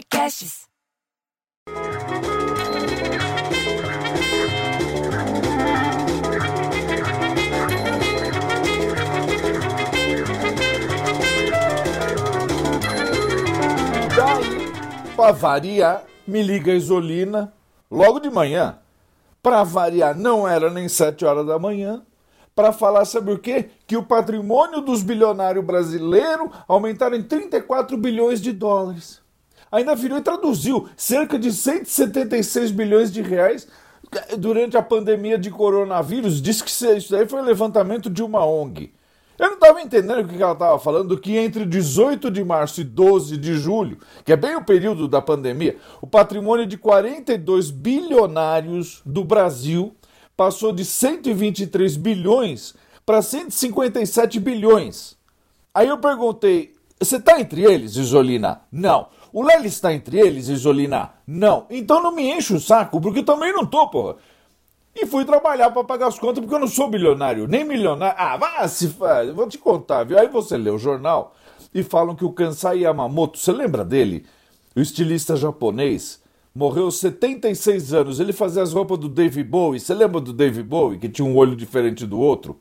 Podcasts. Daí, variar, me liga a Isolina logo de manhã. Pra variar, não era nem 7 horas da manhã. Pra falar, sabe o quê? Que o patrimônio dos bilionários brasileiros aumentaram em 34 bilhões de dólares. Ainda virou e traduziu cerca de 176 bilhões de reais durante a pandemia de coronavírus. Diz que isso aí foi levantamento de uma ONG. Eu não estava entendendo o que ela estava falando, que entre 18 de março e 12 de julho, que é bem o período da pandemia, o patrimônio de 42 bilionários do Brasil passou de 123 bilhões para 157 bilhões. Aí eu perguntei, você está entre eles, Isolina? Não. O Lely está entre eles, Isolina? Não. Então não me enche o saco, porque eu também não tô, porra. E fui trabalhar para pagar as contas, porque eu não sou bilionário, nem milionário. Ah, vá se faz, vou te contar, viu? Aí você lê o jornal e falam que o Kansai Yamamoto, você lembra dele? O estilista japonês, morreu aos 76 anos. Ele fazia as roupas do Dave Bowie. Você lembra do Dave Bowie, que tinha um olho diferente do outro?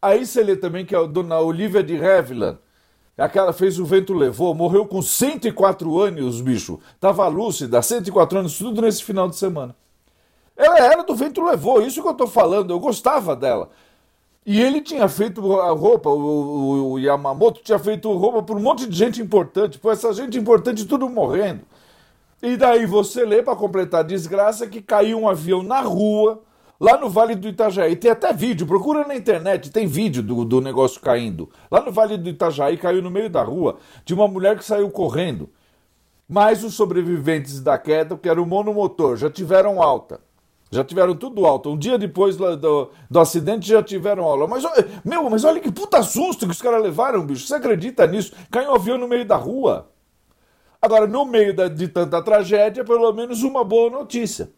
Aí você lê também que a dona Olivia de Havilland, aquela fez O Vento Levou, morreu com 104 anos, bicho. Tava lúcida, 104 anos, tudo nesse final de semana. Ela era do Vento Levou, isso que eu tô falando, eu gostava dela. E ele tinha feito a roupa, o, o Yamamoto tinha feito roupa por um monte de gente importante, pô, essa gente importante tudo morrendo. E daí você lê, para completar a desgraça, que caiu um avião na rua, lá no Vale do Itajaí. Tem até vídeo, procura na internet, tem vídeo do, do negócio caindo. Lá no Vale do Itajaí caiu no meio da rua, de uma mulher que saiu correndo. Mas os sobreviventes da queda, que era o monomotor, já tiveram alta. Já tiveram tudo alto. Um dia depois do, do acidente já tiveram aula. Mas, meu, mas olha que puta susto que os caras levaram, bicho. Você acredita nisso? Caiu um avião no meio da rua. Agora, no meio da, de tanta tragédia, pelo menos uma boa notícia.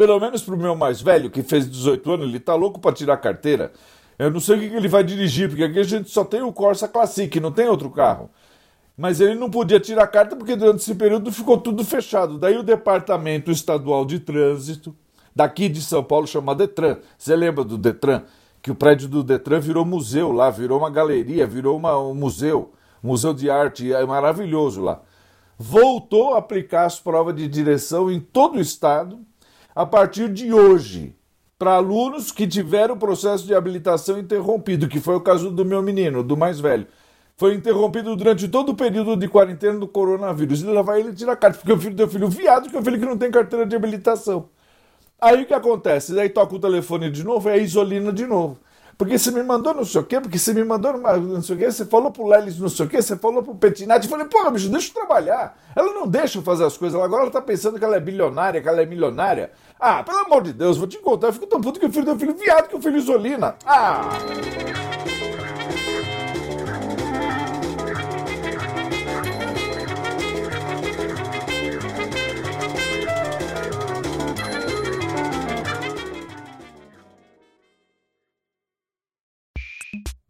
Pelo menos pro meu mais velho, que fez 18 anos, ele tá louco para tirar carteira. Eu não sei o que ele vai dirigir, porque aqui a gente só tem o Corsa Classic, não tem outro carro. Mas ele não podia tirar carta porque durante esse período ficou tudo fechado. Daí o Departamento Estadual de Trânsito, daqui de São Paulo, chama Detran. Você lembra do Detran? Que o prédio do Detran virou museu lá, virou uma galeria, virou uma, um museu, museu de arte, é maravilhoso lá. Voltou a aplicar as provas de direção em todo o estado a partir de hoje, para alunos que tiveram o processo de habilitação interrompido, que foi o caso do meu menino, do mais velho foi interrompido durante todo o período de quarentena do coronavírus. E lá vai ele tirar carta, porque o filho do filho viado, que é o filho que não tem carteira de habilitação. Aí o que acontece? Daí toca o telefone de novo, é a Isolina de novo. Porque você me mandou não sei o quê, porque você me mandou não sei o quê, você falou pro Lelis não sei o quê, você falou pro Petinati. Eu falei, porra, bicho, deixa eu trabalhar. Ela não deixa eu fazer as coisas, agora ela tá pensando que ela é bilionária, que ela é milionária. Ah, pelo amor de Deus, vou te contar, eu fico tão puto que o filho do filho viado que o filho Isolina. Ah!